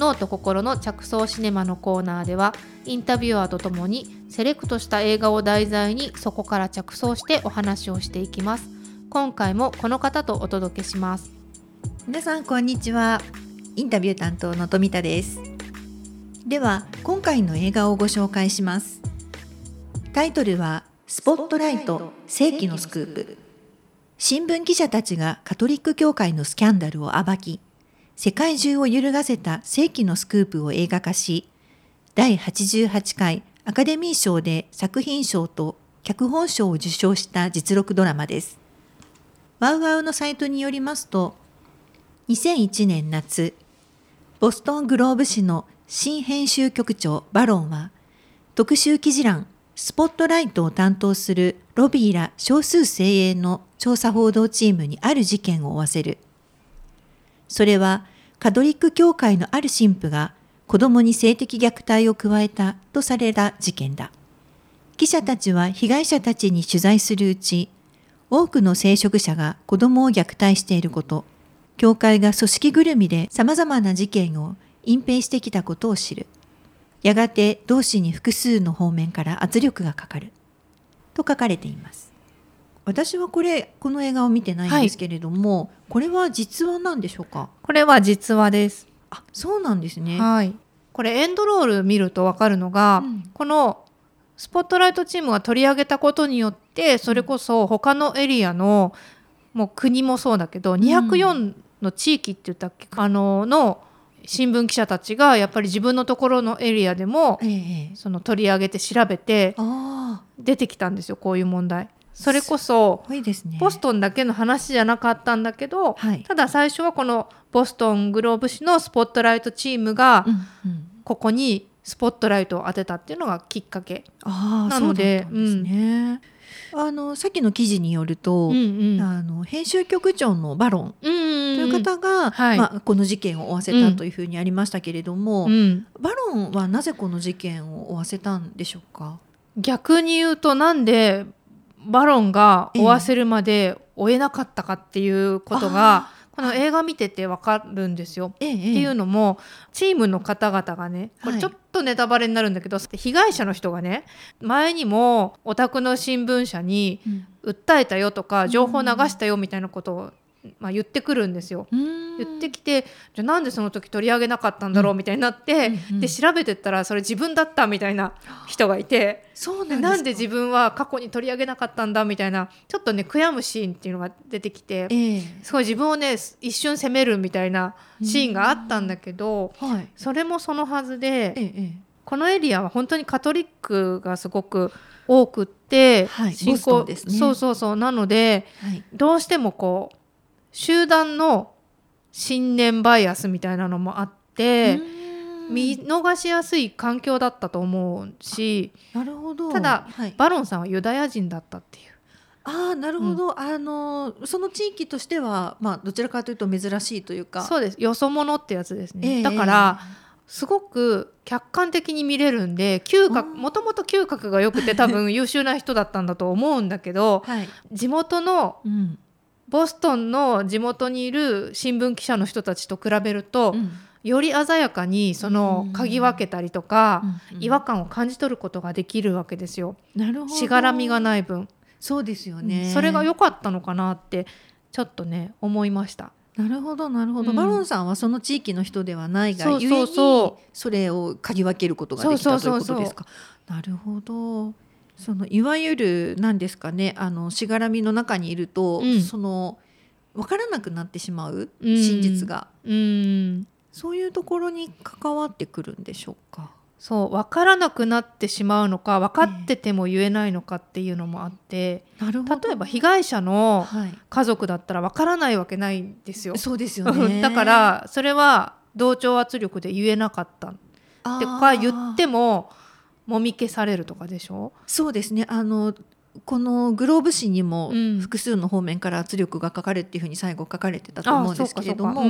脳と心の着想シネマのコーナーではインタビュアーとともにセレクトした映画を題材にそこから着想してお話をしていきます。今回もこの方とお届けします。皆さんこんにちは。インタビュー担当の富田です。では今回の映画をご紹介します。タイトルはスポットライト世紀のスクープ。新聞記者たちがカトリック教会のスキャンダルを暴き世界中を揺るがせた世紀のスクープを映画化し第88回アカデミー賞で作品賞と脚本賞を受賞した実録ドラマです。ワウワウのサイトによりますと、2001年夏、ボストングローブ紙の新編集局長バロンは、特集記事欄スポットライトを担当するロビーら少数精鋭の調査報道チームにある事件を負わせる。それはカトリック教会のある神父が子供に性的虐待を加えたとされた事件だ。記者たちは被害者たちに取材するうち、多くの聖職者が子供を虐待していること、教会が組織ぐるみで様々な事件を隠蔽してきたことを知る。やがて同志に複数の方面から圧力がかかる。と書かれています。私はこれこの映画を見てないんですけれども、はい、これは実話なんでしょうか？これは実話です。あそうなんですね。はい、これエンドロール見ると分かるのが、うん、このスポットライトチームが取り上げたことによってそれこそ他のエリアのもう国もそうだけど204の地域って言ったっけ、あのの新聞記者たちがやっぱり自分のところのエリアでも、その取り上げて調べて出てきたんですよこういう問題。それこそボストンだけの話じゃなかったんだけど、はい、ただ最初はこのボストングローブ紙のスポットライトチームがここにスポットライトを当てたっていうのがきっかけなので。あのさっきの記事によると、うんうん、あの編集局長のバロンという方が、はい、まあ、この事件を負わせたというふうにありましたけれども、うん、バロンはなぜこの事件を負わせたんでしょうか？逆に言うとなんでバロンが追わせるまで追えなかったかっていうことが、この映画見てて分かるんですよ。ええ、っていうのもチームの方々がねこれちょっとネタバレになるんだけど、はい、被害者の人がね前にもお宅の新聞社に訴えたよとか、情報流したよみたいなことをまあ、言ってくるんですよ。言ってきてじゃあなんでその時取り上げなかったんだろうみたいになって、うんで調べてったらそれ自分だったみたいな人がいてそうなんなんで自分は過去に取り上げなかったんだみたいなちょっとね悔やむシーンっていうのが出てきて、えー、すごい自分をね一瞬責めるみたいなシーンがあったんだけど、はい、それもそのはずで、えー、このエリアは本当にカトリックがすごく多くって、はい、信仰、ね、そうそうそう。なので、はい、どうしてもこう集団の信念バイアスみたいなのもあって見逃しやすい環境だったと思うしなるほど。ただ、はい、バロンさんはユダヤ人だったっていう。あなるほど、うん、あのその地域としては、まあ、どちらかというと珍しいというか。そうです。よそ者ってやつですね、えー、だからすごく客観的に見れるんで嗅覚もともと嗅覚が良くて多分 優秀な人だったんだと思うんだけど、はい、地元のボストンの地元にいる新聞記者の人たちと比べると、うん、より鮮やかにその嗅ぎ分けたりとか、うん。うん、違和感を感じ取ることができるわけですよ。なるほど。しがらみがない分。そうですよね、それが良かったのかなってちょっとね思いました。なるほどなるほど、バロンさんはその地域の人ではないがゆえにそれを嗅ぎ分けることができたということですか？なるほどそのいわゆる何ですかねあのしがらみの中にいると、うん、その分からなくなってしまう真実が、うん、そういうところに関わってくるんでしょうか？そう分からなくなってしまうのか分かってても言えないのかっていうのもあって、えー、例えば被害者の家族だったら分からないわけないんですよ。そうですよね。だからそれは同調圧力で言えなかったってか言ってももみ消されるとかでしょ？そうですね。あのこのグローブ紙にもうん。複数の方面から圧力がかかるっていうふうに最後書かれてたと思うんですけれども、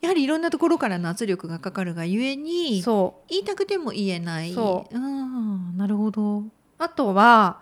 やはりいろんなところからの圧力がかかるがゆえに言いたくても言えない。そう。うんなるほど。あとは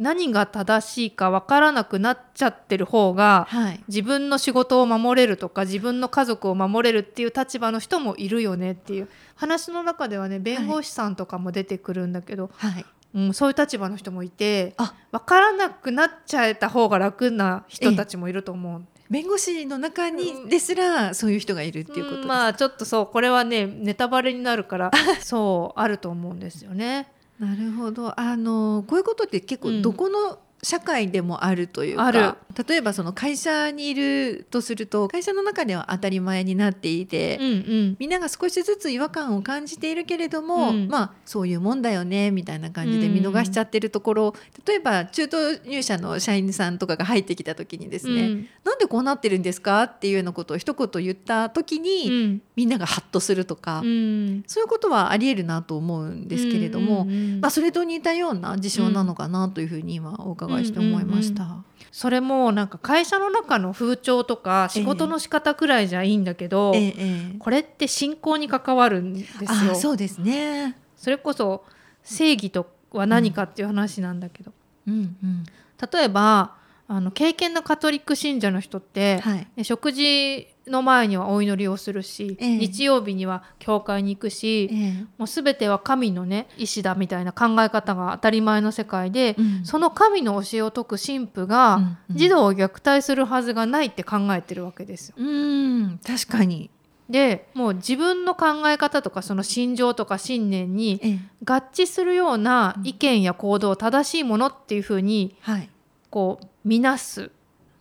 何が正しいかわからなくなっちゃってる方がはい。自分の仕事を守れるとか自分の家族を守れるっていう立場の人もいるよねっていう話の中ではね弁護士さんとかも出てくるんだけど、はい。うん、そういう立場の人もいてあ分からなくなっちゃえた方が楽な人たちもいると思う。弁護士の中うんにですらそういう人がいるっていうこと。うんまあちょっとそうこれはねネタバレになるから そうあると思うんですよね。なるほど。あのこういうことって結うん構どこの社会でもあるというか、例えばその会社にいるとすると会社の中では当たり前になっていて、うんうん。みんなが少しずつ違和感を感じているけれども、うん。まあそういうもんだよねみたいな感じで見逃しちゃってるところ、例えば中途入社の社員さんとかが入ってきた時にですね、うん。なんでこうなってるんですかっていうようなことを一言言った時に、うん。みんながハッとするとか、うん。そういうことはありえるなと思うんですけれども、うんうんうん。まあ、それと似たような事象なのかなというふうに今お伺いして思いました。それもなんか会社の中の風潮とか仕事の仕方くらいじゃいいんだけど、ええええこれって信仰に関わるんですよ。あそうですね。それこそ正義とは何かっていう話なんだけど、うんうん例えばあの敬虔なカトリック信者の人って、はいね食事の前にはお祈りをするし、ええ。日曜日には教会に行くし、ええ。もう全ては神のね意志だみたいな考え方が当たり前の世界で、うん。その神の教えを説く神父が、うん。うん児童を虐待するはずがないって考えてるわけですよ。うん。確かに、でもう自分の考え方とかその心情とか信念にええ。合致するような意見や行動を正しいものっていうふうにはい、こう見なす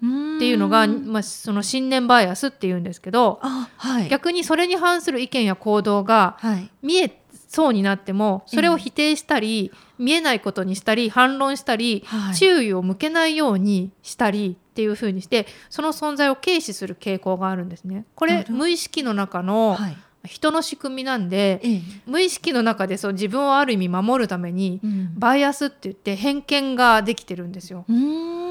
っっていうのが、ん。まあ、その信念バイアスっていうんですけどあはい。逆にそれに反する意見や行動がはい。見えそうになってもそれを否定したり、見えないことにしたり反論したり、はい。注意を向けないようにしたりっていうふうにしてその存在を軽視する傾向があるんですね。これ無意識の中のはい。人の仕組みなんで、ええ。無意識の中でそう自分をある意味守るためにうん。バイアスって言って偏見ができてるんですよ。うーん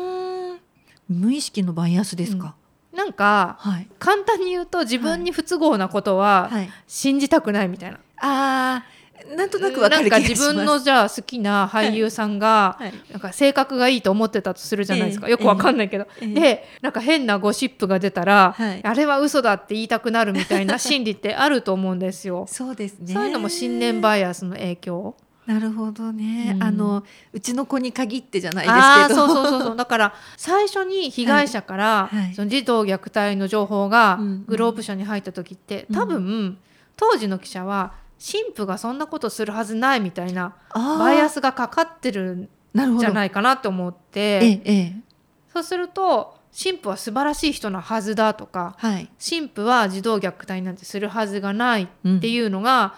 無意識のバイアスですか、なんかはい。簡単に言うと自分に不都合なことははい。信じたくないみたいな。あーなんとなくわかる気がします。なんか自分のじゃあ好きな俳優さんが、はい。なんか性格がいいと思ってたとするじゃないですか、ええ。よくわかんないけど、ええ。でなんか変なゴシップが出たら、はい。あれは嘘だって言いたくなるみたいな心理ってあると思うんですよ。そうですね。そういうのも信念バイアスの影響？なるほどね、うん。あのうちの子に限ってじゃないあですけど。ーそうそうそうそう。だから最初に被害者から、はい。はい。その児童虐待の情報がうんグローブ社に入った時って、うん。多分当時の記者は神父がそんなことするはずないみたいなバイアススがかかってるんじゃないかなと思って。そうすると神父は素晴らしい人なはずだとかはい、神父は児童虐待なんてするはずがないっていうのが、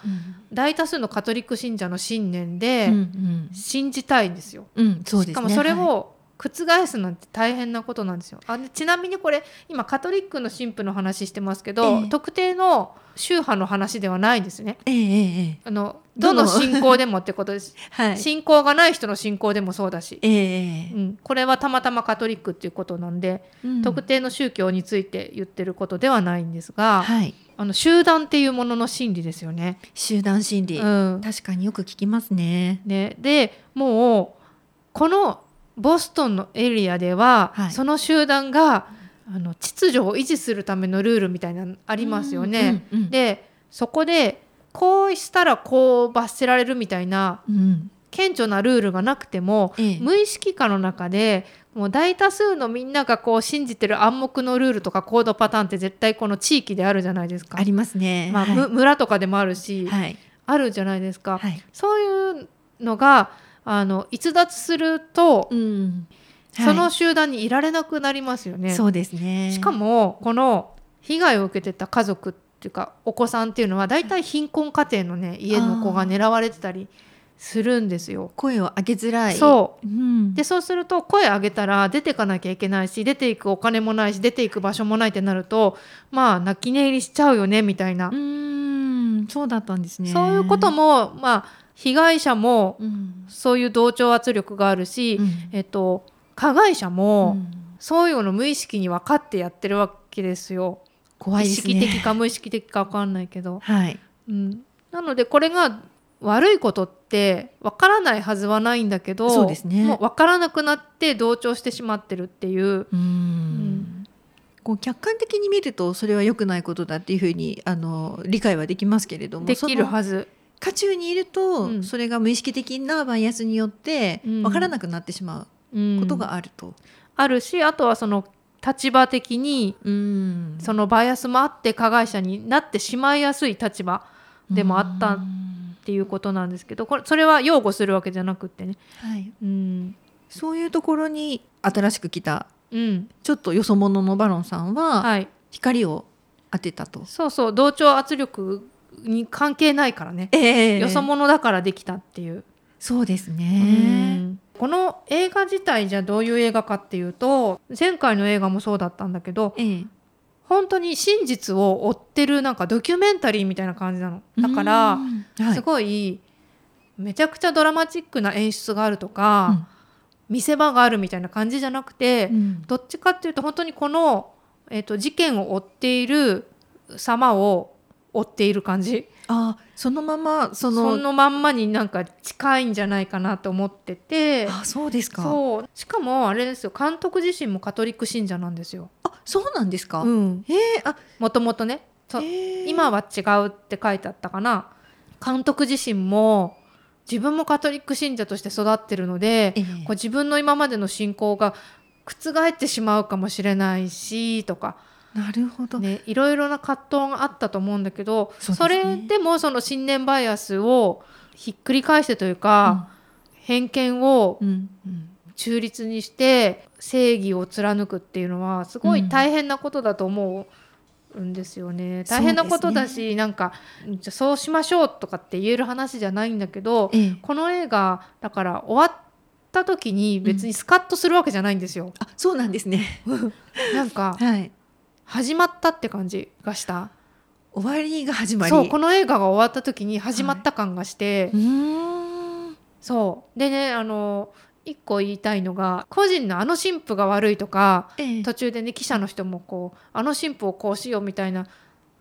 大多数のカトリック信者の信念でうんうん。信じたいんですよ。うんそうですね。しかもそれはい。を覆すなんて大変なことなんですよ。あでちなみにこれ今カトリックの神父の話してますけど、ええ。特定の宗派の話ではないんですね。ええええええ。あのどの信仰でもってことです。はい。信仰がない人の信仰でもそうだし、ええええうん、これはたまたまカトリックっていうことなんで、うん。特定の宗教について言ってることではないんですが、はい。あの集団っていうものの心理ですよね。集団心理、うん。確かによく聞きますね。ね。でもうこのボストンのエリアでは、はい。その集団があの秩序を維持するためのルールみたいなのありますよね。うんうんうんでそこでこうしたらこう罰せられるみたいなうん。顕著なルールがなくても、ええ。無意識化の中でもう大多数のみんながこう信じてる暗黙のルールとか行動パターンって絶対この地域であるじゃないですか。ありますね。まあ、はい。む村とかでもあるし、はい。あるじゃないですか。はい。そういうのがあの逸脱すると、うん。そのは集団にいられなくなりますよね。いそうですね。しかもこの被害を受けてた家族っていうかお子さんっていうのは大体貧困家庭のね家の子が狙われてたりするんですよ。声を上げづらい、そう。ん、でそうすると声上げたら出てかなきゃいけないし出ていくお金もないし出ていく場所もないってなるとまあ泣き寝入りしちゃうよねみたいな、うーん。そうだったんですね。そういうこともまあ被害者もそういう同調圧力があるし、うん、えっと、加害者もそういうの無意識に分かってやってるわけですよ。怖い、ね、意識的か無意識的か分かんないけど。はい。うん、なのでこれが悪いことって分からないはずはないんだけどそうです、ね、もう分からなくなって同調してしまってるっていう。うん。こう客観的に見るとそれは良くないことだっていうふうにあの理解はできますけれどもできるはず渦中にいると、うん、それが無意識的なバイアスによって分からなくなってしまうことがあると。うん、あるしあとはその立場的に、うん、そのバイアスもあって加害者になってしまいやすい立場でもあったっていうことなんですけどこれそれは擁護するわけじゃなくってね、はい。うん、そういうところに新しく来たうん、ちょっとよそ者のバロンさんは光を当てたと、はい、そうそう同調圧力に関係ないからね、えー、よそ者だからできたっていう。そうですね、この映画自体じゃどういう映画かっていうと前回の映画もそうだったんだけど、えー、本当に真実を追ってるなんかドキュメンタリーみたいな感じなの。だから、すごいめちゃくちゃドラマチックな演出があるとか、うん。見せ場があるみたいな感じじゃなくて、うん、どっちかっていうと本当にこの、えーと、事件を追っている様を追っている感じ。あそのままそのそのまんまになんか近いんじゃないかなと思ってて。あそうですか。そう。しかもあれですよ。監督自身もカトリック信者なんですよ。あそうなんですか、うん、えー、あもともとね今は違うって書いてあったかな。監督自身も自分もカトリック信者として育ってるので、え。こう自分の今までの信仰が覆ってしまうかもしれないしとか。なるほど、ね、いろいろな葛藤があったと思うんだけどそ、ね,、れでもその信念バイアスをひっくり返してというか、うん、偏見を中立にして正義を貫くっていうのはすごい大変なことだと思う。んですよね。大変なことだし、ね、なんかじゃそうしましょうとかって言える話じゃないんだけど、ええ、この映画だから終わった時に別にスカッとするわけじゃないんですよ。うん、あそうなんですね。なんか、はい、始まったって感じがした。終わりが始まり。そうこの映画が終わった時に始まった感がして、はい、そう。でねあの一個言いたいのが個人のあの神父が悪いとか、ええ、途中でね記者の人もこうあの神父をこうしようみたいな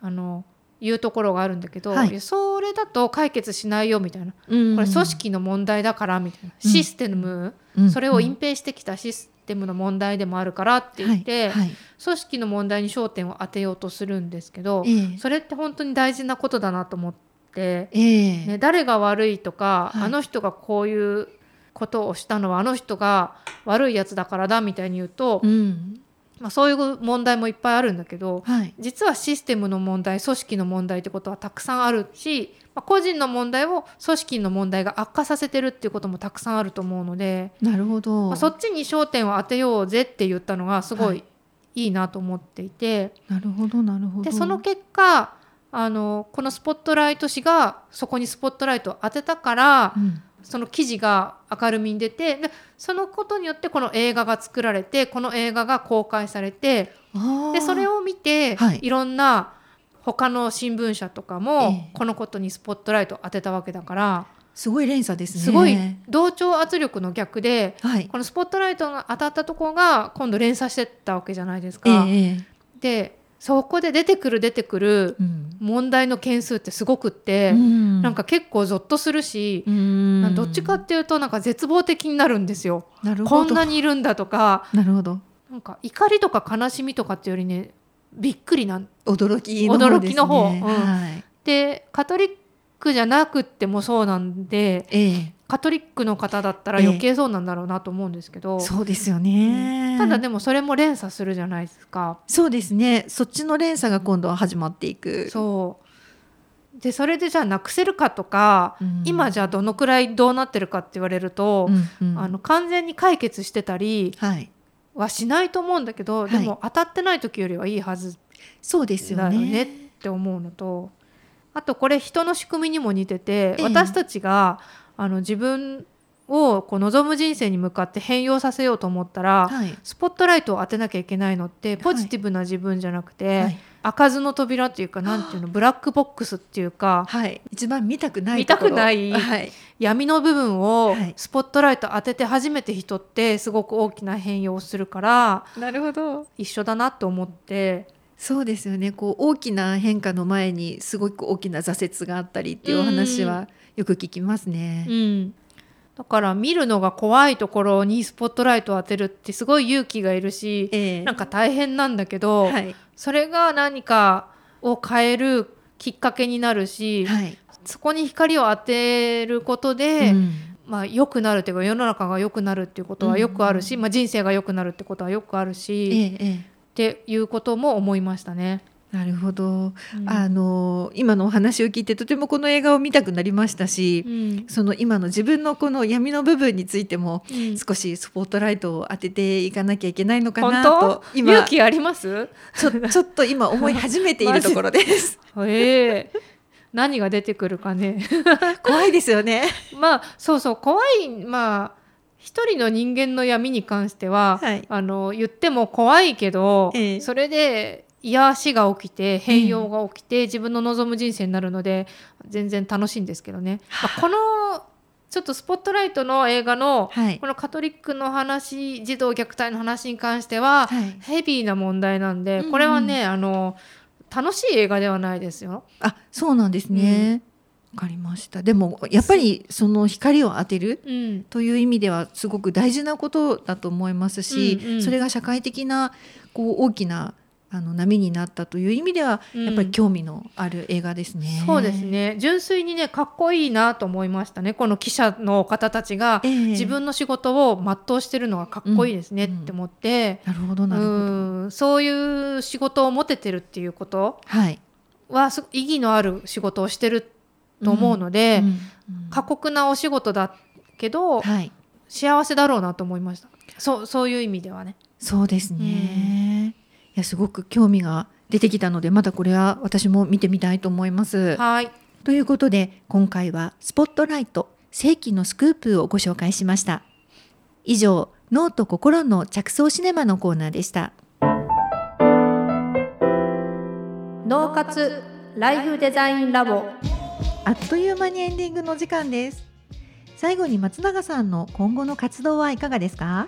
あのいうところがあるんだけど、はい、それだと解決しないよみたいな、うん。これ組織の問題だからみたいな、うん、システム、うん、それを隠蔽してきたシステムの問題でもあるからって言って、はいはい、組織の問題に焦点を当てようとするんですけど、え、それって本当に大事なことだなと思って、ね、誰が悪いとか、あの人がこういうことをしたのはあの人が悪いやつだからだみたいに言うと、うん、まあ、そういう問題もいっぱいあるんだけど、はい、実はシステムの問題組織の問題ってことはたくさんあるし、まあ、個人の問題を組織の問題が悪化させてるっていうこともたくさんあると思うのでなるほど、まあ、そっちに焦点を当てようぜって言ったのがすごいい。いなと思っていて、はい、なるほどなるほど。でその結果あのこのスポットライト紙がそこにスポットライトを当てたから、うん。その記事が明るみに出てでそのことによってこの映画が作られてこの映画が公開されてでそれを見て、はい、いろんな他の新聞社とかもこのことにスポットライトを当てたわけだから。すごい連鎖ですね。すごい同調圧力の逆で、はい、このスポットライトが当たったところが今度連鎖してったわけじゃないですか。えー、でそこで出てくる出てくる問題の件数ってすごくって、うん、なんか結構ゾッとするし、うん、どっちかっていうとなんか絶望的になるんですよ。こんなにいるんだとかなるほどなんか怒りとか悲しみとかっていうよりねびっくりな驚きの方、ね、驚きの方。うん。はい、でカトリックじゃなくってもそうなんで、ええ、カトリックの方だったら余計そうなんだろうなと思うんですけど、えそうですよね、うん、ただでもそれも連鎖するじゃないですか。そうですね。そっちの連鎖が今度は始まっていく。そう。でそれでじゃあなくせるかとか、うん、今じゃあどのくらいどうなってるかって言われると、うんうん、あの完全に解決してたりはしないと思うんだけど、はい、でも当たってない時よりはいいはずそうですよね。って思うのとあとこれ人の仕組みにも似てて、私たちがあの自分をこう望む人生に向かって変容させようと思ったら、はい、スポットライトを当てなきゃいけないのってポジティブな自分じゃなくて、はい、開かずの扉っていうかなんていうのブラックボックスっていうか、はい、一番見たくない見たくない、はい、闇の部分をスポットライト当てて初めて人ってすごく大きな変容をするからなるほど。一緒だなと思って。そうですよね。こう大きな変化の前にすごく大きな挫折があったりっていうお話はよく聞きますね。うん、だから見るのが怖いところにスポットライトを当てるってすごい勇気がいるし、えー、なんか大変なんだけど、はい、それが何かを変えるきっかけになるし、はい、そこに光を当てることで、うん、まあ、良くなるっていうか世の中が良くなるっていうことはよくあるし、うん、まあ、人生が良くなるってことはよくあるし、ええ、っていうことも思いましたね。なるほど、うん、あの今のお話を聞いてとてもこの映画を見たくなりましたし、うん、その今の自分のこの闇の部分についても少しスポットライトを当てていかなきゃいけないのかなと今勇気あります？ちょちょっと今思い始めているところです。え。ー何が出てくるかね。怖いですよね。まあそうそう。怖いまあ一人の人間の闇に関しては、はい、あの言っても怖いけど、ええ、それで癒しが起きて変容が起きて、自分の望む人生になるので全然楽しいんですけどね、まあ、このちょっとスポットライトの映画の、はい、このカトリックの話児童虐待の話に関しては、はい、ヘビーな問題なんで、これはね、あの楽しい映画ではないですよ。あそうなんですね、うん、かりました。でもやっぱりその光を当てるという意味ではすごく大事なことだと思いますし、うんうん、それが社会的なこう大きなあの波になったという意味では、やっぱり興味のある映画ですね、うん、そうですね。純粋にねかっこいいなと思いましたね。この記者の方たちが自分の仕事を全うしてるのがかっこいいですねって思って、なるほどなるほど。そういう仕事を持ててるっていうことは、意義のある仕事をしてると思うので、過酷なお仕事だけど、はい、幸せだろうなと思いました。そうそういう意味ではね。そうですね、うんやすごく興味が出てきたのでまたこれは私も見てみたいと思います。はいということで今回は「スポットライト世紀のスクープ」をご紹介しました。以上脳と心の着想シネマのコーナーでした。脳活ライフデザインラボあっという間にエンディングの時間です。最後に松永さんの今後の活動はいかがですか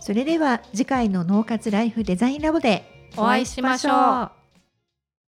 それでは次回の脳活ライフデザインラボでお会いしましょう。